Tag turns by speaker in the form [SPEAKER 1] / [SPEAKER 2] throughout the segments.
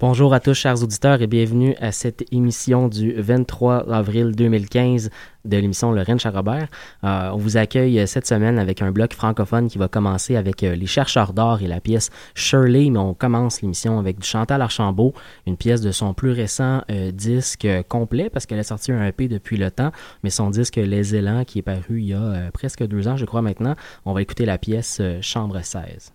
[SPEAKER 1] Bonjour à tous, chers auditeurs, et bienvenue à cette émission du 23 avril 2015 de l'émission Lorraine Charrobert. Euh, on vous accueille cette semaine avec un bloc francophone qui va commencer avec euh, Les chercheurs d'or et la pièce Shirley, mais on commence l'émission avec du Chantal Archambault, une pièce de son plus récent euh, disque complet, parce qu'elle a sorti un EP depuis le temps, mais son disque Les Élans, qui est paru il y a presque deux ans, je crois maintenant. On va écouter la pièce Chambre 16.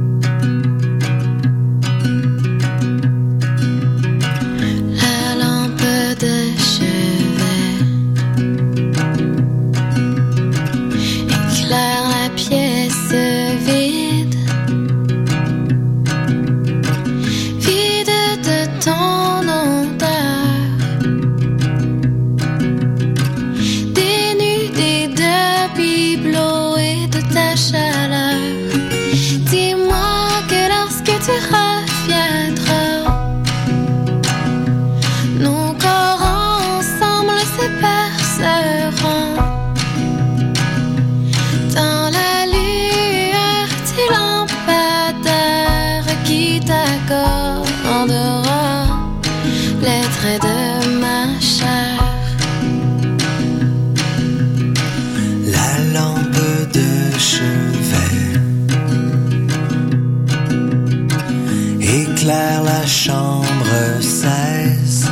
[SPEAKER 2] chambre 16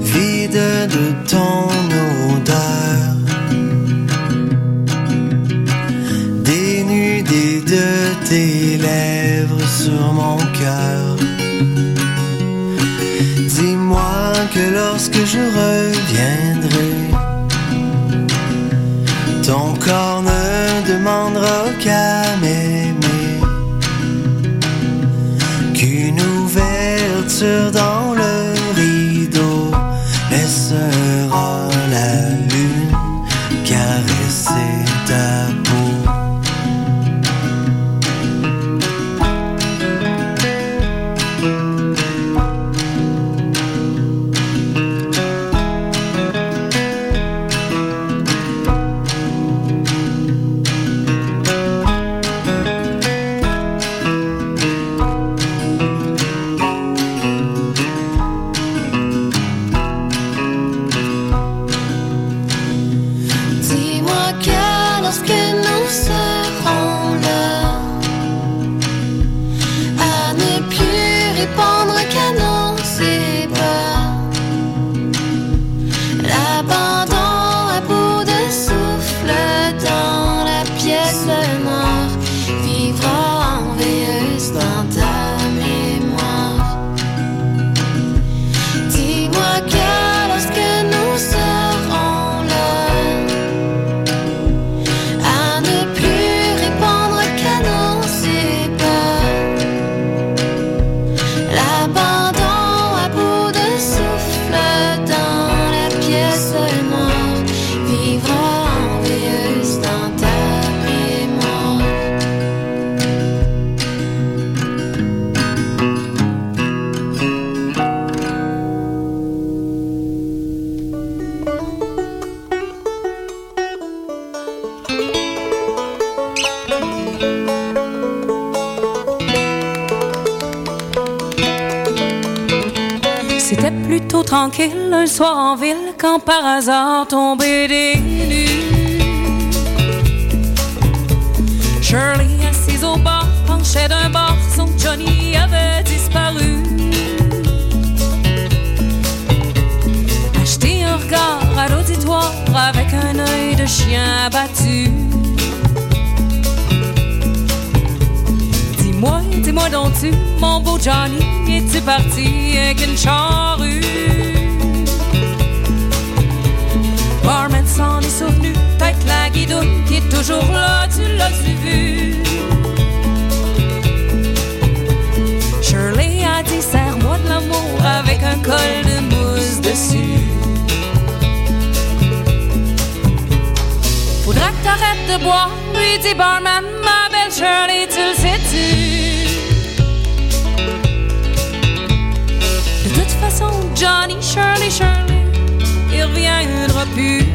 [SPEAKER 2] Vide de ton odeur. Dénudé de tes lèvres sur mon cœur. Dis-moi que lorsque je reviendrai Ton corps ne demandera aucun till dawn.
[SPEAKER 3] Tranquille un soir en ville quand par hasard tombé des nues. Shirley assise au bar penchait d'un bord, son Johnny avait disparu. Acheter un regard à l'auditoire avec un œil de chien abattu. Dis-moi, dis-moi donc-tu, mon beau Johnny, es-tu parti avec une charrue? Barman s'en est souvenu, tête la guidoune qui est toujours là, tu l'as-tu vu? Shirley a dit, serre-moi de l'amour avec un col de mousse dessus. Faudra que t'arrêtes de boire, lui dit Barman, ma belle Shirley, tu le sais-tu? Johnny, Shirley, Shirley, il reviendra plus.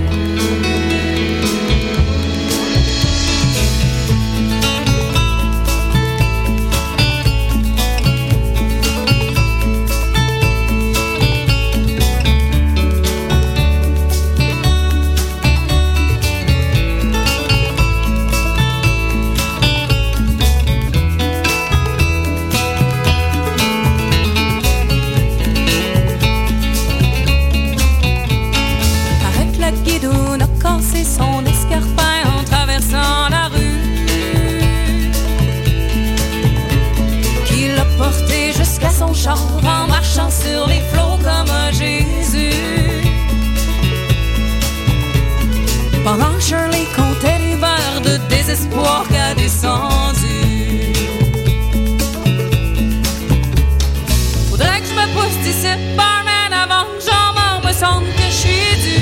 [SPEAKER 3] Faudrait que je me pousse d'ici, barman, avant que j'en m'en me semble que je suis dû.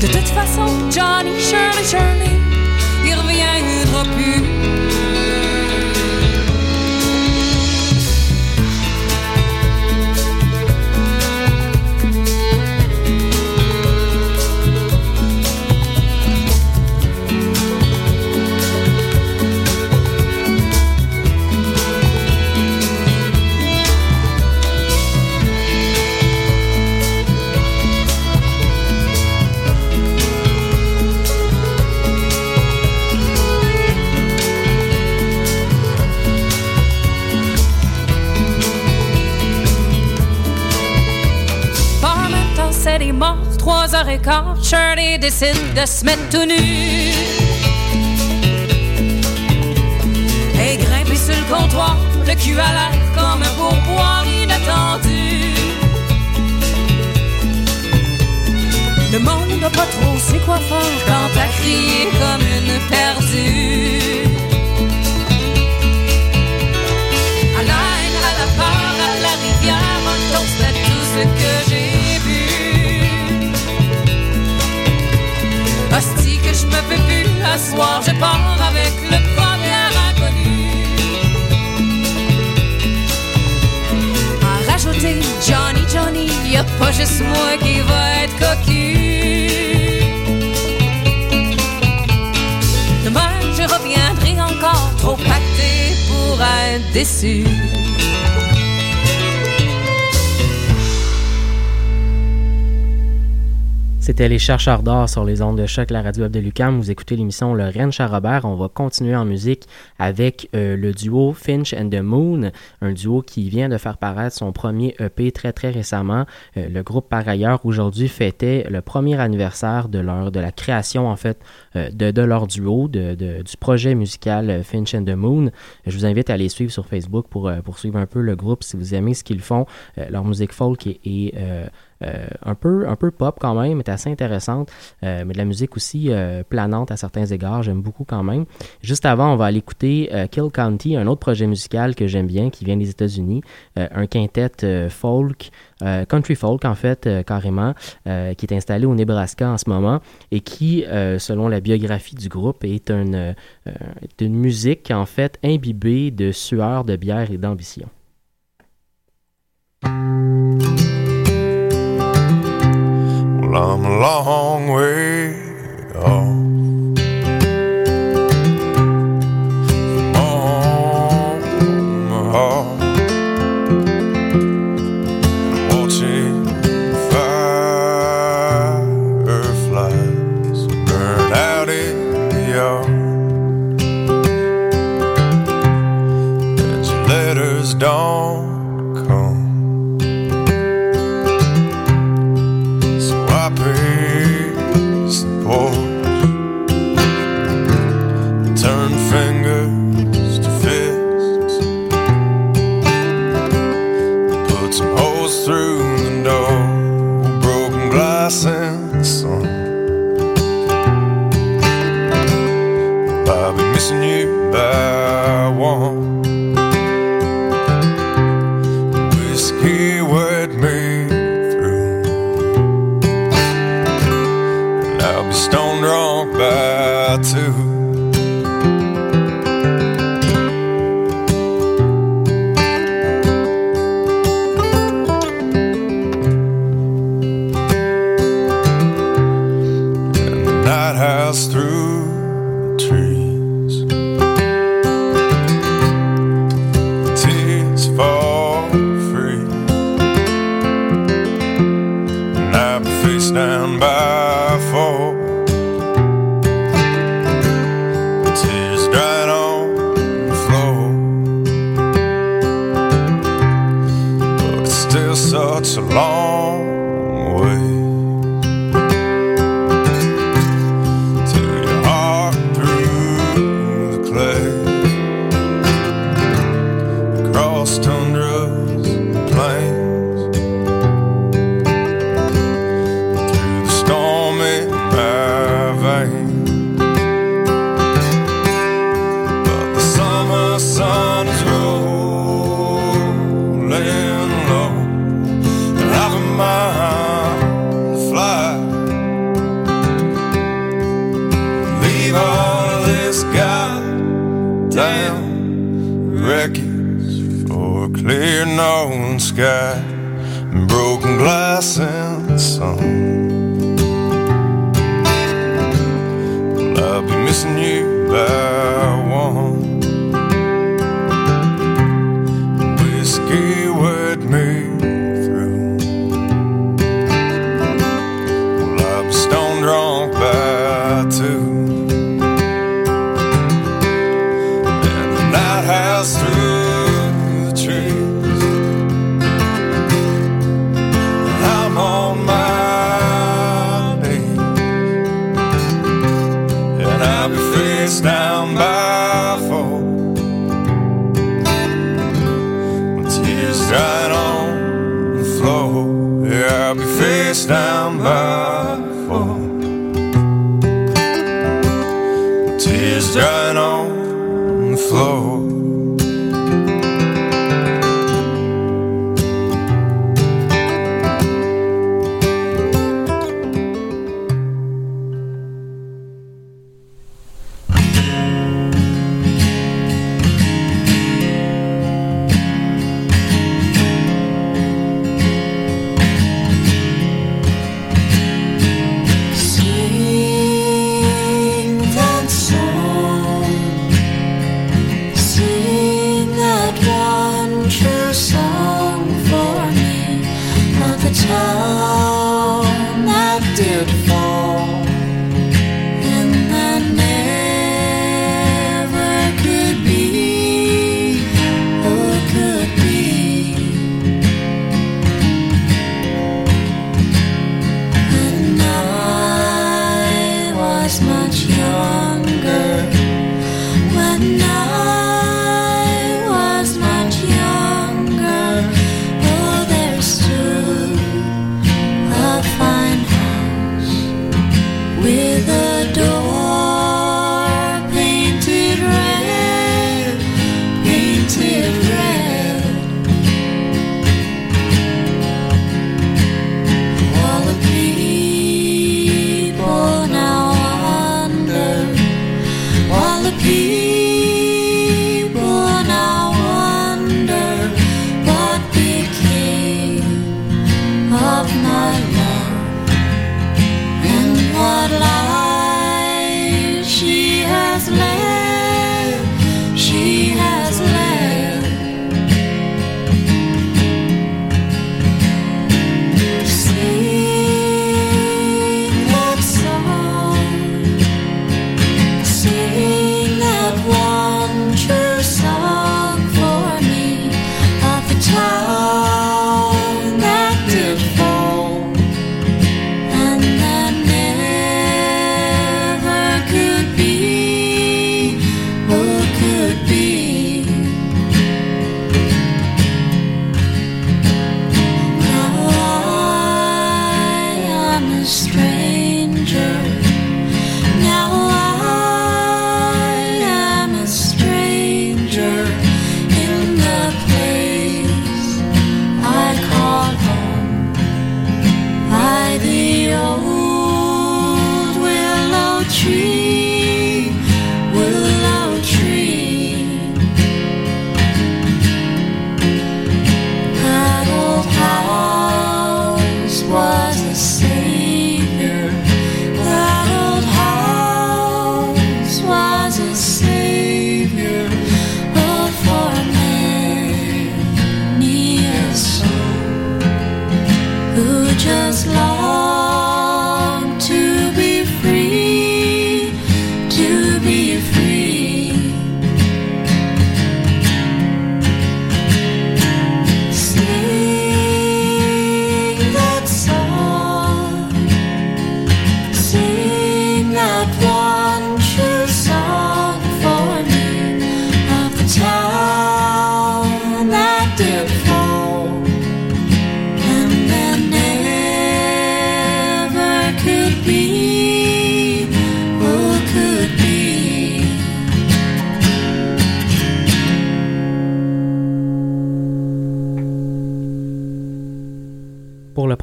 [SPEAKER 3] De toute façon, Johnny, Shirley, Shirley, il reviendra plus. Trois heures et quart. Shirley décide de se mettre tout nu. Et grimper sur le comptoir, le cul à l'air comme un pourboire inattendu. Le monde n'a pas trop sait quoi faire quand t'as crié comme une perdue. À l'air, à la part, à la rivière, un toast à tout ce que j'ai je me fais plus, à soir je pars avec le premier inconnu. À rajouter Johnny, Johnny, y a pas juste moi qui va être cocu. Demain je reviendrai encore trop pacté pour être déçu.
[SPEAKER 1] C'était les chercheurs d'or sur les ondes de choc, la radio web de Lucam. Vous écoutez l'émission Le Rennes Charrobert. On va continuer en musique avec euh, le duo Finch and the Moon, un duo qui vient de faire paraître son premier EP très très récemment. Euh, le groupe par ailleurs aujourd'hui fêtait le premier anniversaire de leur de la création en fait euh, de, de leur duo, du projet musical Finch and the Moon. Je vous invite à les suivre sur Facebook pour, euh, pour suivre un peu le groupe si vous aimez ce qu'ils font. Leur musique folk est, est, euh, un, peu, un peu pop quand même, est assez intéressante, euh, mais de la musique aussi euh, planante à certains égards, j'aime beaucoup quand même. Juste avant, on va aller écouter Kill County, un autre projet musical que j'aime bien, qui vient des États-Unis, un quintet folk, country folk en fait, carrément, qui est installé au Nebraska en ce moment et qui, selon la biographie du groupe, est une, est une musique en fait imbibée de sueur, de bière et d'ambition.
[SPEAKER 4] I'm a long way off. From my heart.
[SPEAKER 5] Watching fireflies burn out in the yard. And your letters don't goes through the door, broken glass and sun. I'll be missing you by one. you by one. down.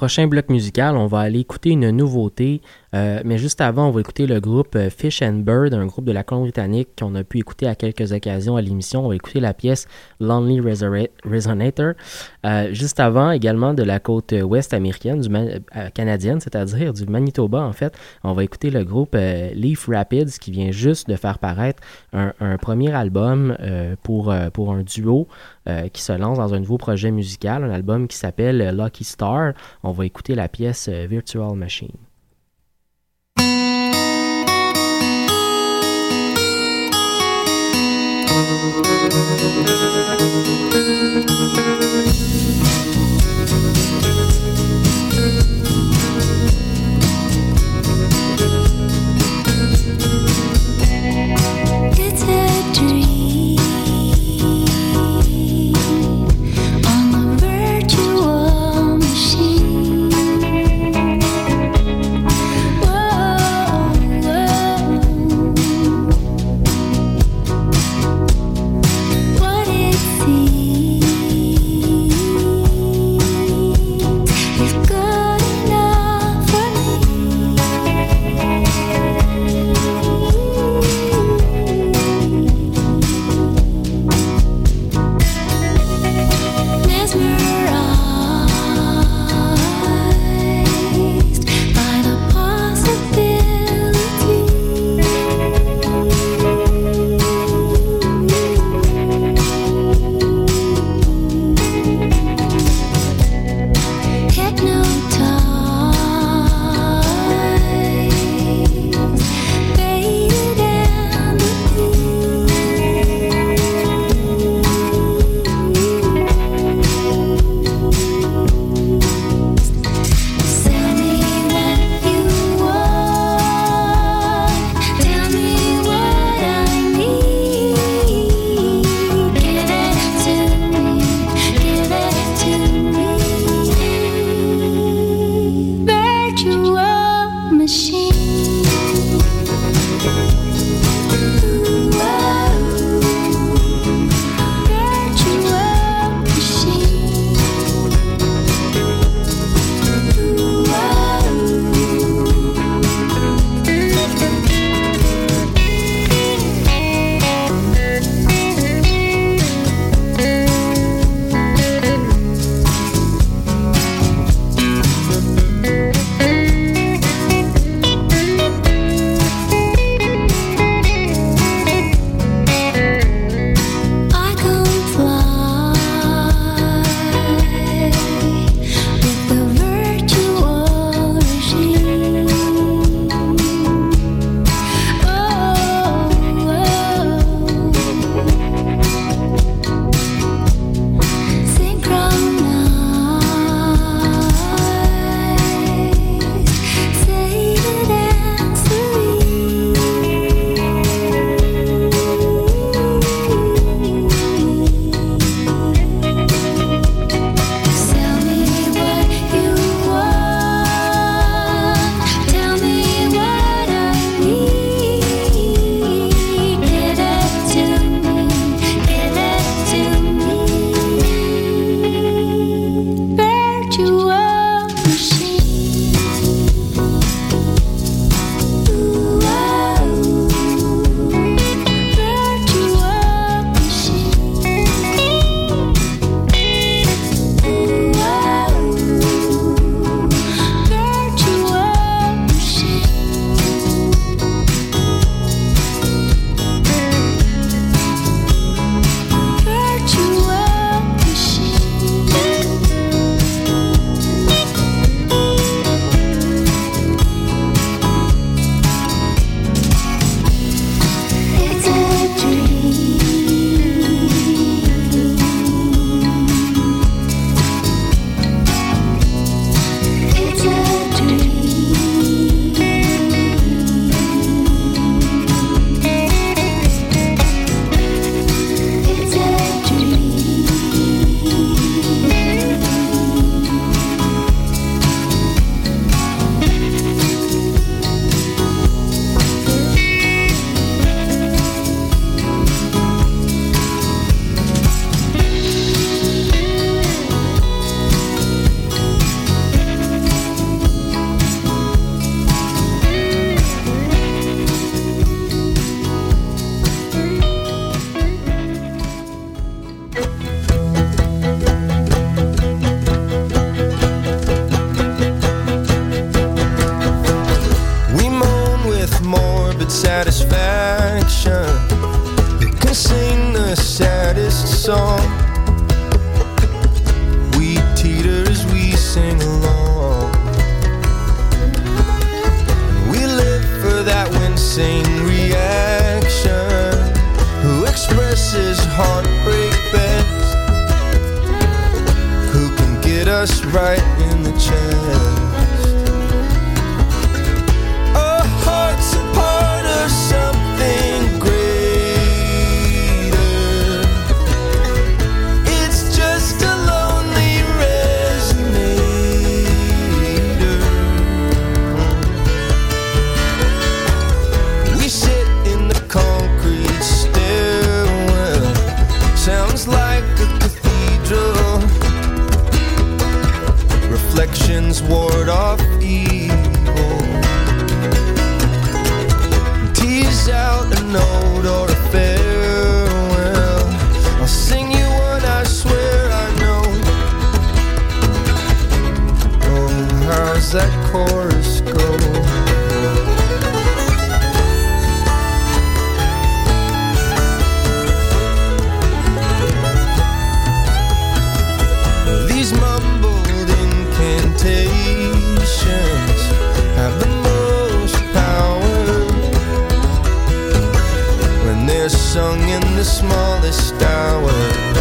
[SPEAKER 1] Prochain bloc musical, on va aller écouter une nouveauté, euh, mais juste avant, on va écouter le groupe euh, Fish and Bird, un groupe de la Colombie-Britannique qu'on a pu écouter à quelques occasions à l'émission. On va écouter la pièce Lonely Resonator. Euh, juste avant, également de la côte ouest américaine, du canadienne, c'est-à-dire du Manitoba en fait, on va écouter le groupe Leaf Rapids qui vient juste de faire paraître un, un premier album pour, pour un duo qui se lance dans un nouveau projet musical, un album qui s'appelle Lucky Star. On va écouter la pièce Virtual Machine.
[SPEAKER 6] thank you the smallest hours.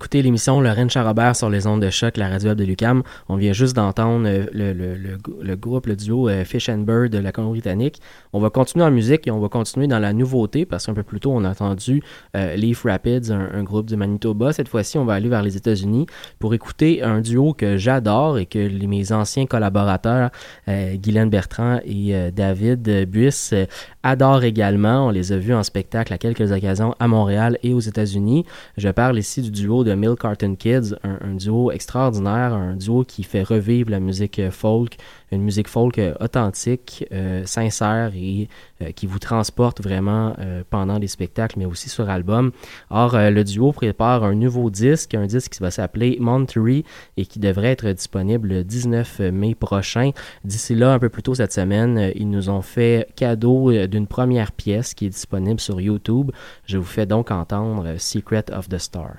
[SPEAKER 1] Vous écoutez l'émission Lorraine Charrobert sur les ondes de choc, la radio web de Lucam. On vient juste d'entendre euh, le, le- le- groupe, le duo euh, Fish and Bird de la Colombie-Britannique. On va continuer en musique et on va continuer dans la nouveauté parce qu'un peu plus tôt, on a entendu euh, Leaf Rapids, un, groupe du Manitoba. Cette fois-ci, on va aller vers les États-Unis pour écouter un duo que j'adore et que les- mes anciens collaborateurs, Guylaine Bertrand et David Buisse, euh, adorent également. On les a vus en spectacle à quelques occasions à Montréal et aux États-Unis. Je parle ici du duo de Milk Carton Kids, un, duo extraordinaire, un duo qui fait revivre la musique folk, une musique folk euh, authentique, euh, sincère et euh, qui vous transporte vraiment pendant les spectacles, mais aussi sur album. Or, le duo prépare un nouveau disque, un disque qui va s'appeler Monterey et qui devrait être disponible le 19 mai prochain. D'ici là, un peu plus tôt cette semaine, ils nous ont fait cadeau d'une première pièce qui est disponible sur YouTube. Je vous fais donc entendre Secret of the Star.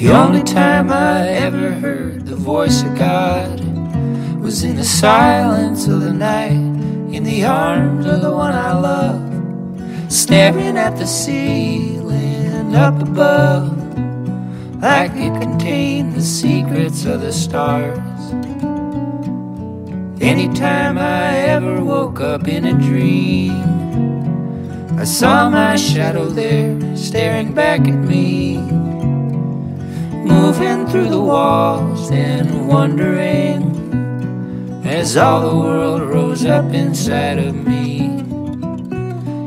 [SPEAKER 7] The only time I ever heard the voice of God was in the silence of the night, in the arms of the one I love, staring at the ceiling up above, like it contained the secrets of the stars. Anytime I ever woke up in a dream, I saw my shadow there staring back at me, moving through the walls and wondering as all the world rose up inside of me.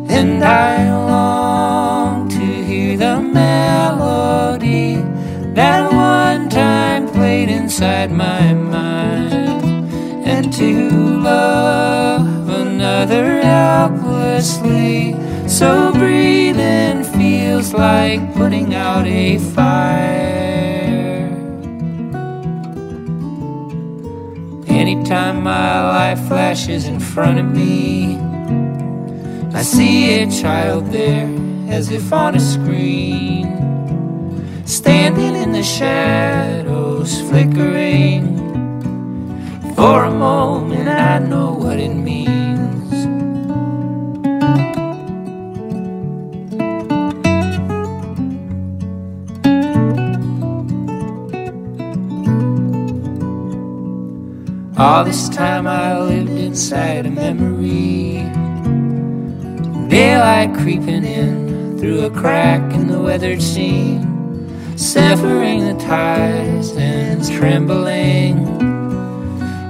[SPEAKER 7] And I long to hear the melody that one time played inside my mind, and to love another helplessly. So breathing feels like putting out a fire. Anytime my life flashes in front of me, I see a child there as if on a screen, standing in the shadows, flickering. For a moment, I know what it means. All this time I lived inside a memory. Daylight creeping in through a crack in the weathered seam, severing the ties and trembling,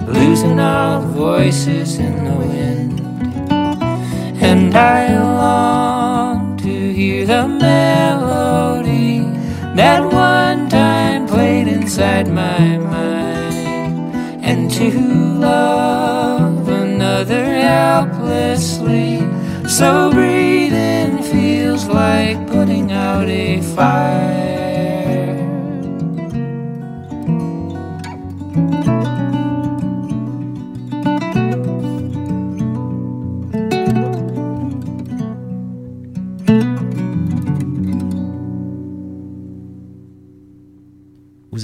[SPEAKER 7] losing all the voices in the wind. And I long to hear the melody that one time played inside my mind, and to love another helplessly. So breathing feels like putting out a fire.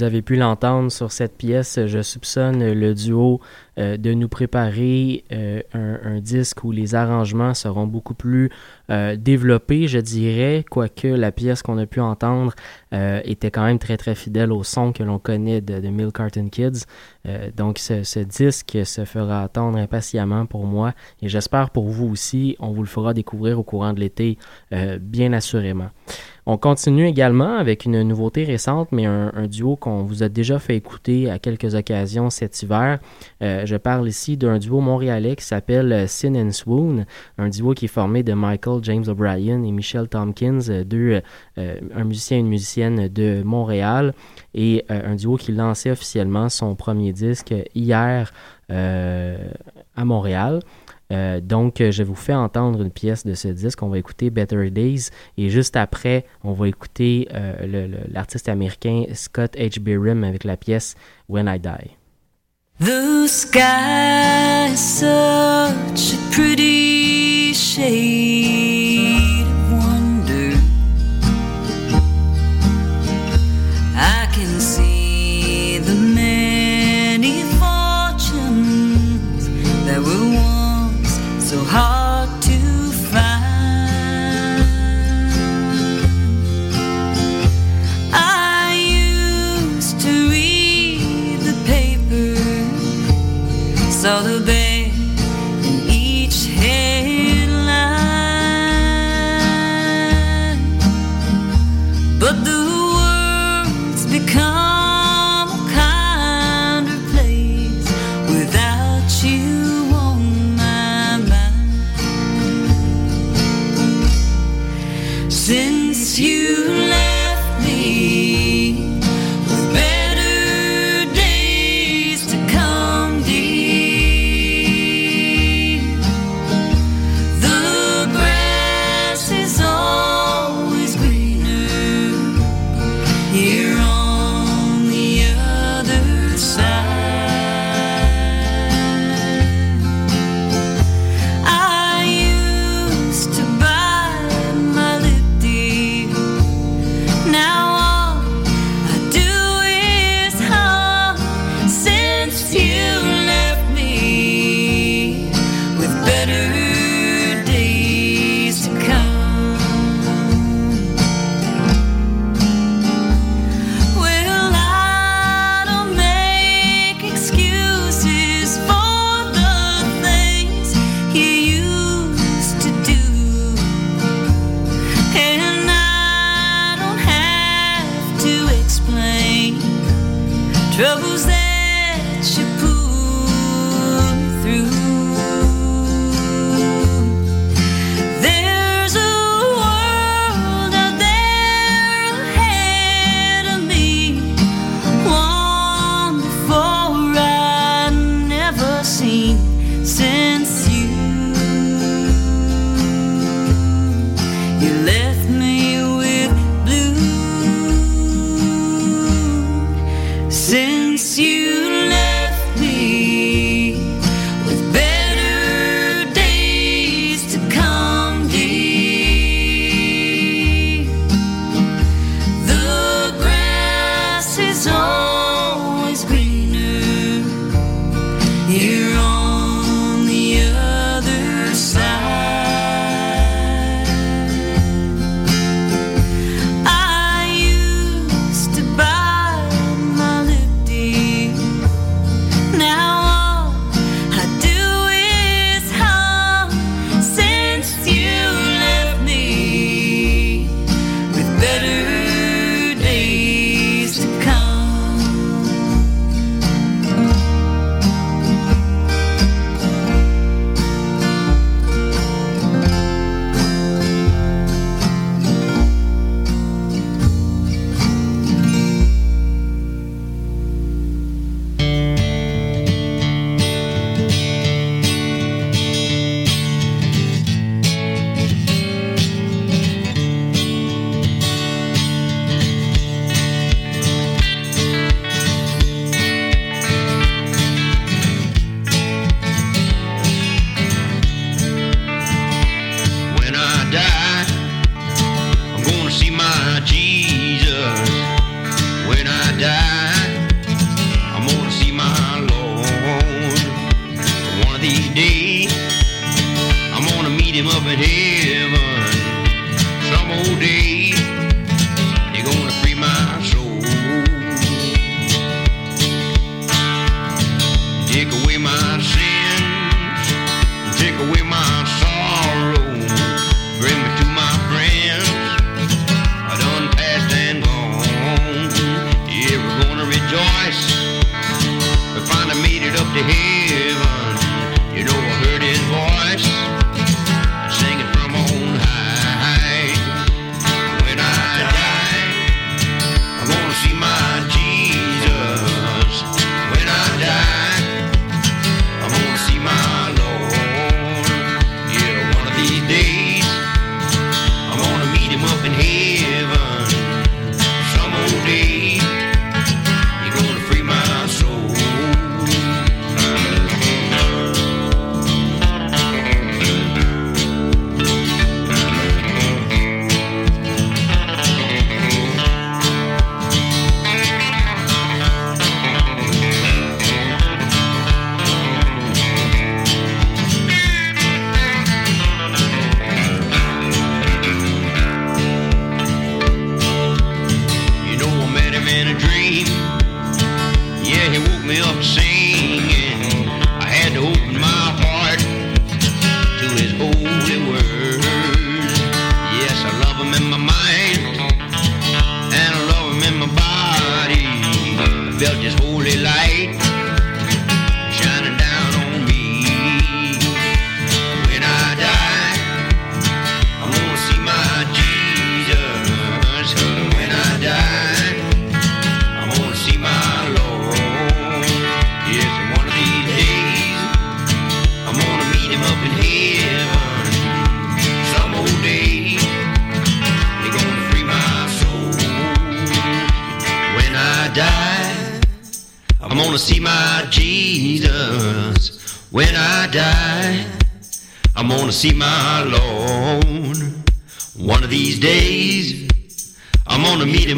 [SPEAKER 1] Vous avez pu l'entendre sur cette pièce. Je soupçonne le duo euh, de nous préparer euh, un, disque où les arrangements seront beaucoup plus euh, développés, je dirais, quoique la pièce qu'on a pu entendre était quand même très très fidèle au son que l'on connaît de, de Mill Carton Kids. Donc ce, ce, disque se fera attendre impatiemment pour moi et j'espère pour vous aussi. On vous le fera découvrir au courant de l'été, bien assurément. On continue également avec une nouveauté récente, mais un, duo qu'on vous a déjà fait écouter à quelques occasions cet hiver. Euh, je parle ici d'un duo montréalais qui s'appelle Sin and Swoon, un duo qui est formé de Michael James O'Brien et Michelle Tompkins, deux, euh, un musicien et une musicienne de Montréal, et euh, un duo qui lançait officiellement son premier disque hier à Montréal. Euh, donc, je vous fais entendre une pièce de ce disque. On va écouter Better Days et juste après, on va écouter euh, l'artiste américain Scott H. Biram avec la pièce
[SPEAKER 8] When I Die.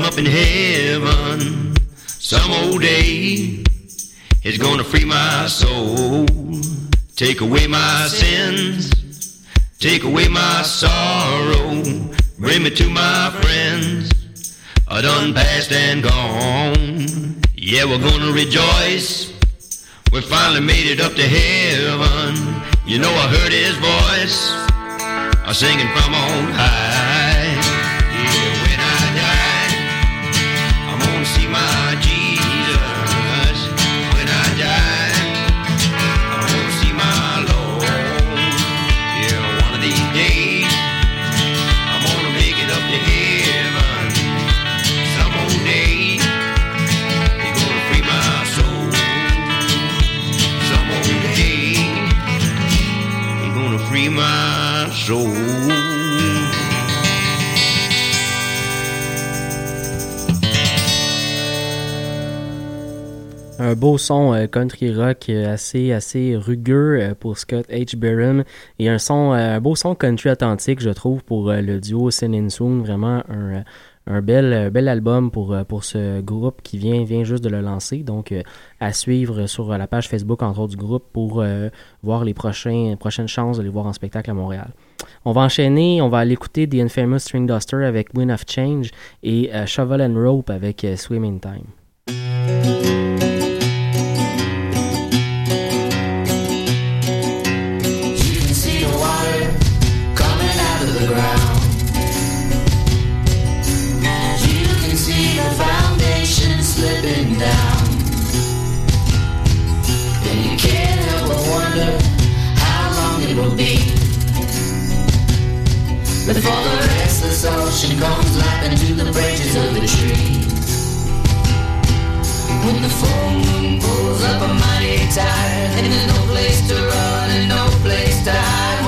[SPEAKER 8] Him up in heaven. Some old day, he's gonna free my soul. Take away my sins, take away my sorrow. Bring me to my friends, I done passed and gone. Yeah, we're gonna rejoice. We finally made it up to heaven. You know I heard his voice, I singing from on high.
[SPEAKER 1] Un beau son euh, country rock euh, assez assez rugueux euh, pour Scott H. Barron et un son un beau son country authentique je trouve pour le duo Sin and Soon vraiment un, un bel bel album pour pour ce groupe qui vient vient juste de le lancer donc à suivre sur la page Facebook entre autres du groupe pour voir les prochains prochaines chances de les voir en spectacle à Montréal. On va enchaîner, on va aller écouter The Infamous String Duster avec Wind of Change et Shovel and Rope avec Swimming Time.
[SPEAKER 3] Be before the restless ocean comes lapping to the branches of the trees. When the full moon pulls up a mighty tide And there's no place to run and no place to hide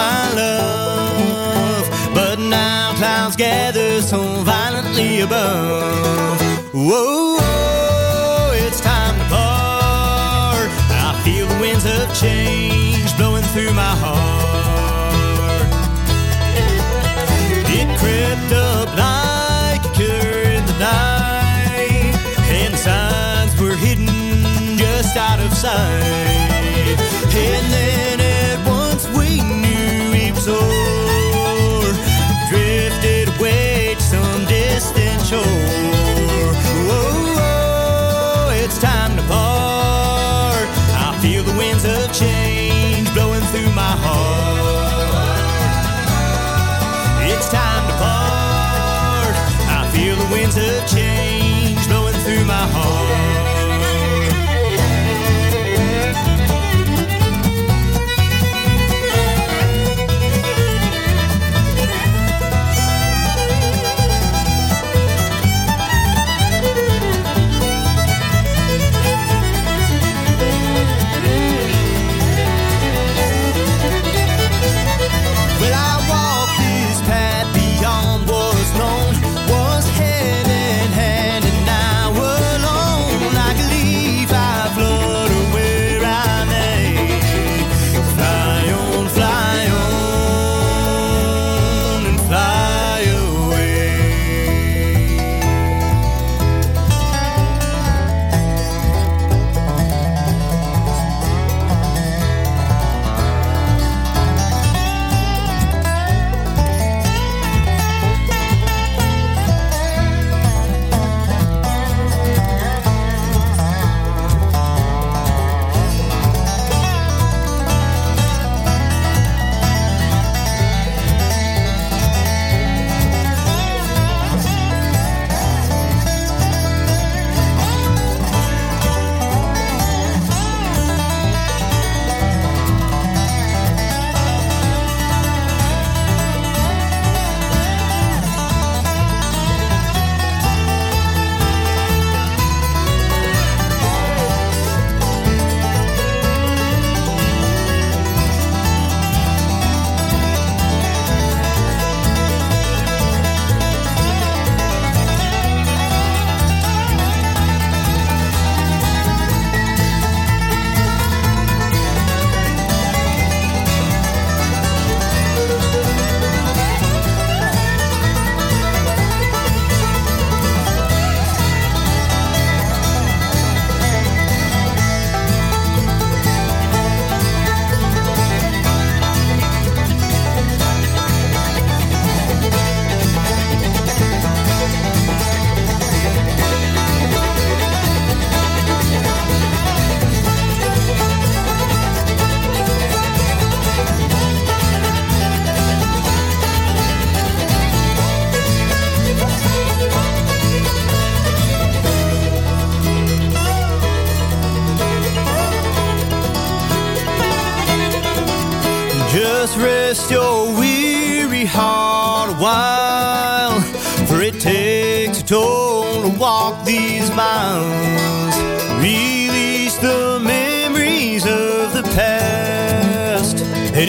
[SPEAKER 9] my love, but now clouds gather so violently above. Whoa, whoa, it's time to part. I feel the winds of change blowing through my heart. It crept up like a killer in the night, and signs were hidden just out of sight. And then shore. Whoa, whoa, it's time to part. I feel the winds of change blowing through my heart. It's time to part. I feel the winds of change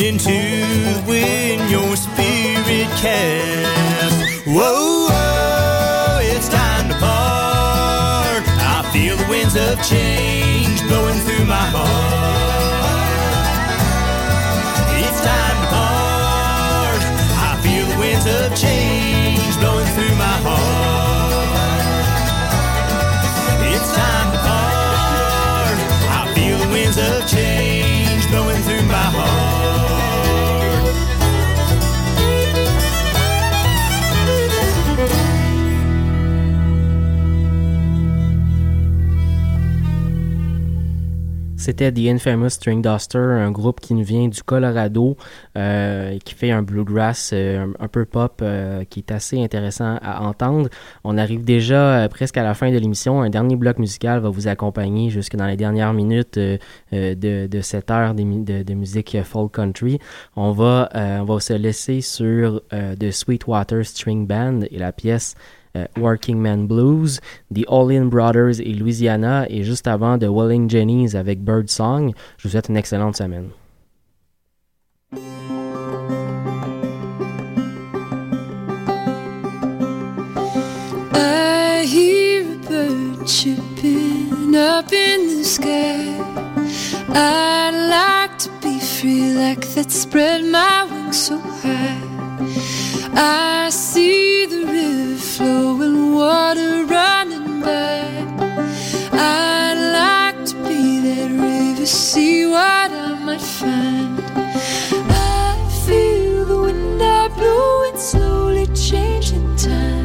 [SPEAKER 9] and into wind your spirit cast. Whoa, whoa, it's time to part. I feel the winds of change blowing through my heart. It's time to part. I feel the winds of change blowing through my heart. It's time to part. I feel the winds of change blowing through my heart.
[SPEAKER 1] C'était The Infamous String Duster, un groupe qui nous vient du Colorado, euh, qui fait un bluegrass euh, un, peu pop, euh, qui est assez intéressant à entendre. On arrive déjà euh, presque à la fin de l'émission. Un dernier bloc musical va vous accompagner jusque dans les dernières minutes de, de cette heure de, mu- de- de musique folk country. On va, on va se laisser sur The Sweetwater String Band et la pièce euh, Working Man Blues, The All In Brothers et Louisiana, et juste avant de Walling Jennies avec Bird Song. Je vous souhaite une excellente semaine.
[SPEAKER 10] Chirping up in the sky. I'd like to be free like that, spread my wings so high. I see the river flowing, water running by. I'd like to be that river, see what I might find. I feel the wind I blowing, slowly changing time.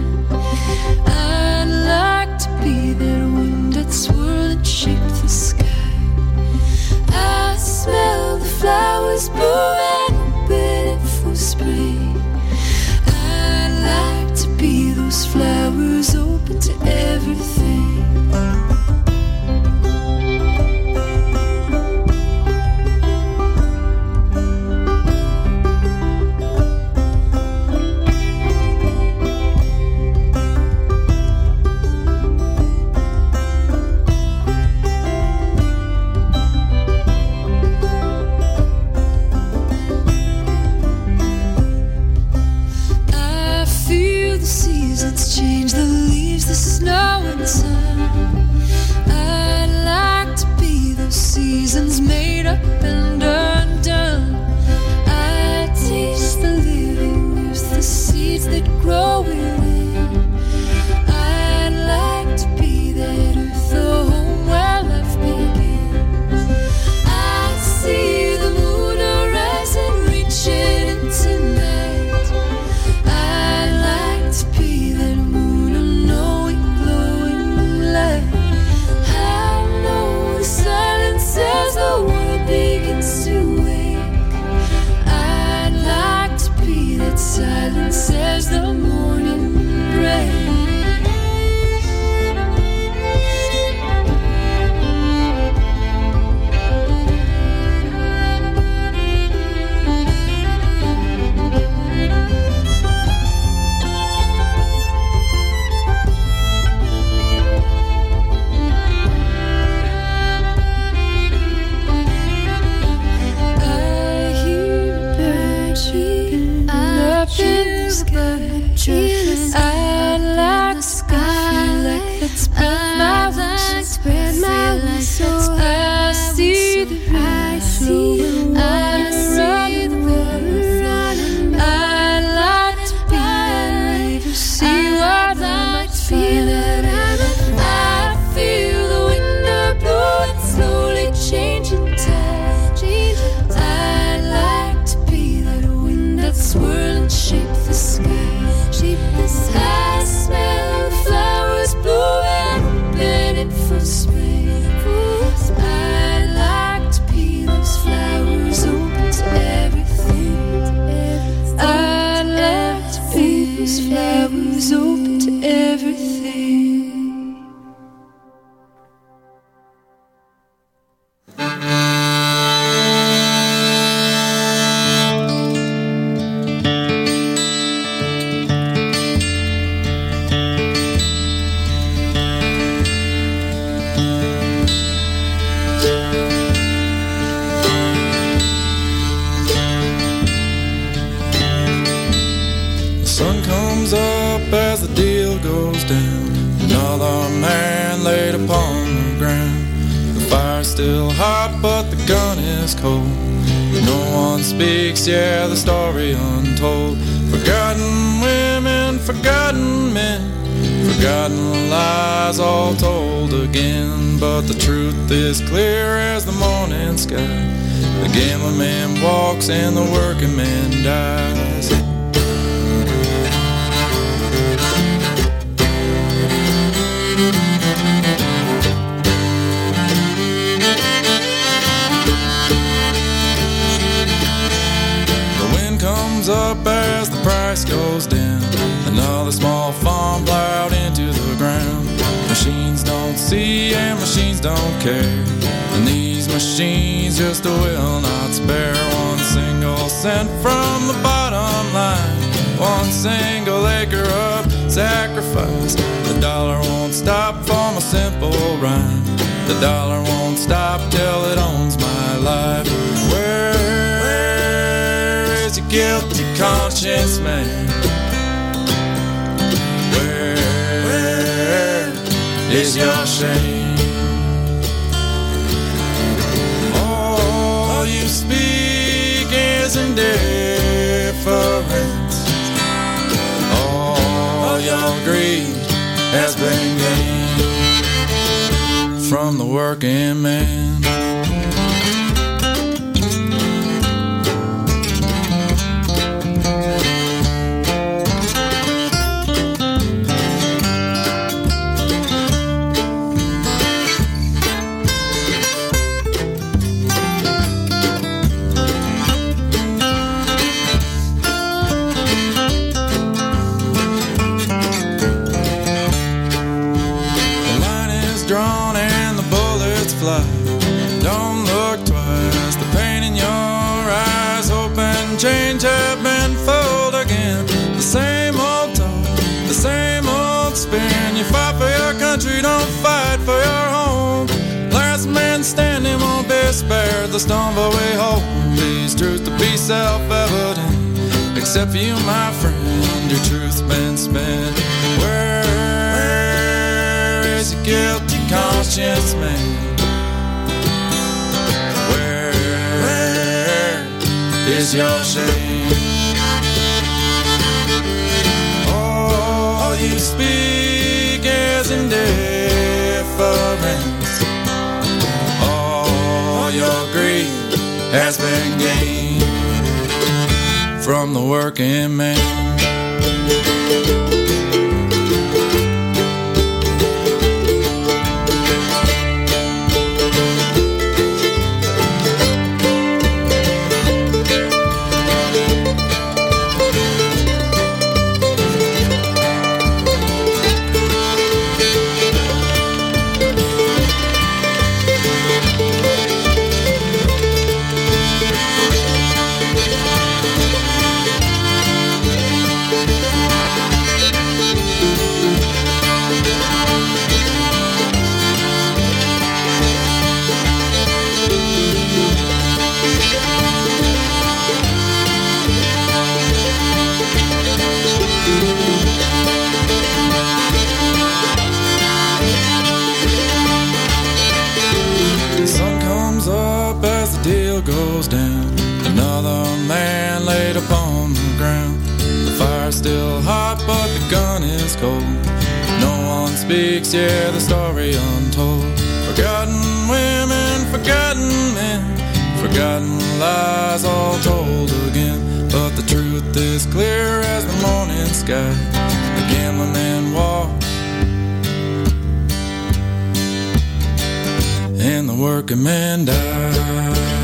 [SPEAKER 4] happens, but you I yeah, the story untold. Forgotten women, forgotten men, forgotten lies all told again. But the truth is clear as the morning sky. The gambling man walks and the working man dies. Comes up as the price goes down. Another small farm plowed into the ground. Machines don't see and machines don't care. And these machines just will not spare one single cent from the bottom line. One single acre of sacrifice. The dollar won't stop for my simple rhyme. The dollar won't stop till it owns my life. Guilty conscience, man? Where, is your shame? All you speak is indifference. All your greed has been gained from the working man. The stone but we hold these truths to be self-evident. Except for you, my friend, your truth's been spent. Where is your guilty conscience, man? Where, is your shame? All you speak is indifference. Has been gained from the working man. Speaks, yeah, the story untold. Forgotten women, forgotten men, forgotten lies all told again. But the truth is clear as the morning sky. The gambling man walks. and the working man dies.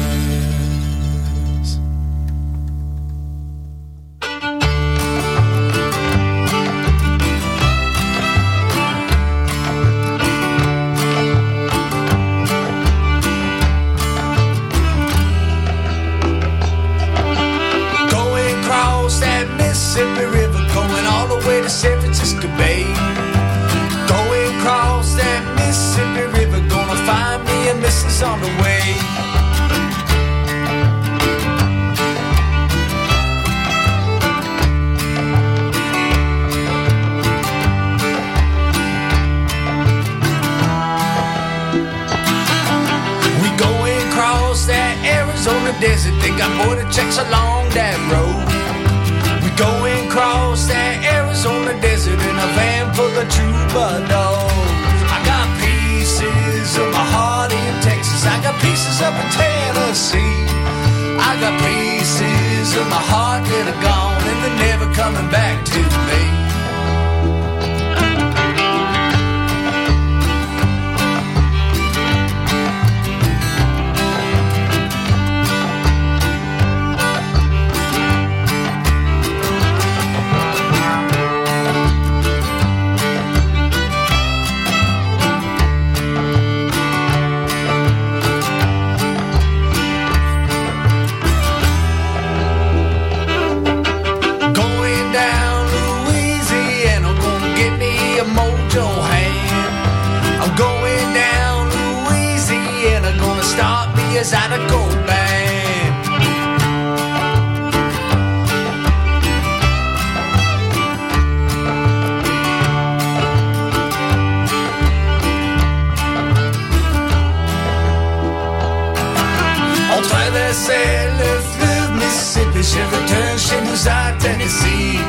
[SPEAKER 11] Nous à Tennessee.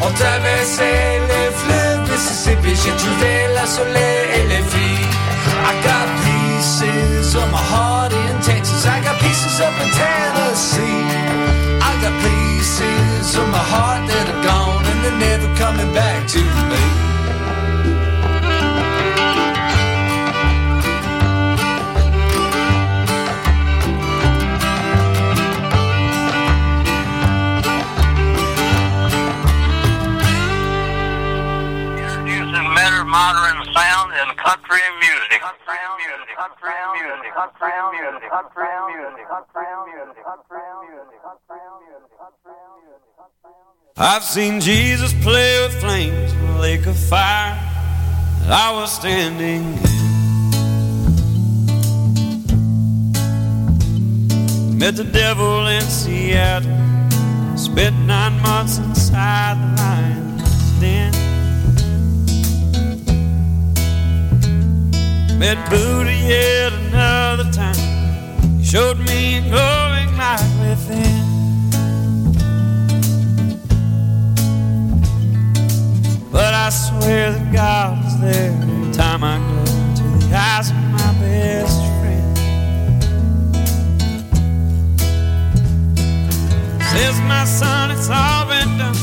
[SPEAKER 11] On traversait le fleuve Mississippi, j'ai trouvé la soleil et les filles. I got pieces of my heart in Texas, I got pieces up in Tennessee. I got pieces of my heart that are gone and they're never coming back to me.
[SPEAKER 12] Sound and country music. Country music. Country music. Country music. Country music. Country music. Country music.
[SPEAKER 13] I've seen Jesus play with flames in a lake of fire that I was standing in. Met the devil in Seattle, spent nine months inside the lion's den. Met Buddha yet another time, he showed me a glowing light within. But I swear that God is there every time I go to the eyes of my best friend. Says my son, it's all been done.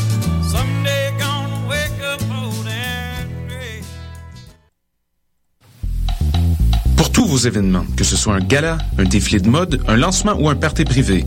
[SPEAKER 13] Someday
[SPEAKER 14] tous vos événements, que ce soit un gala, un défilé de mode, un lancement ou un party privé,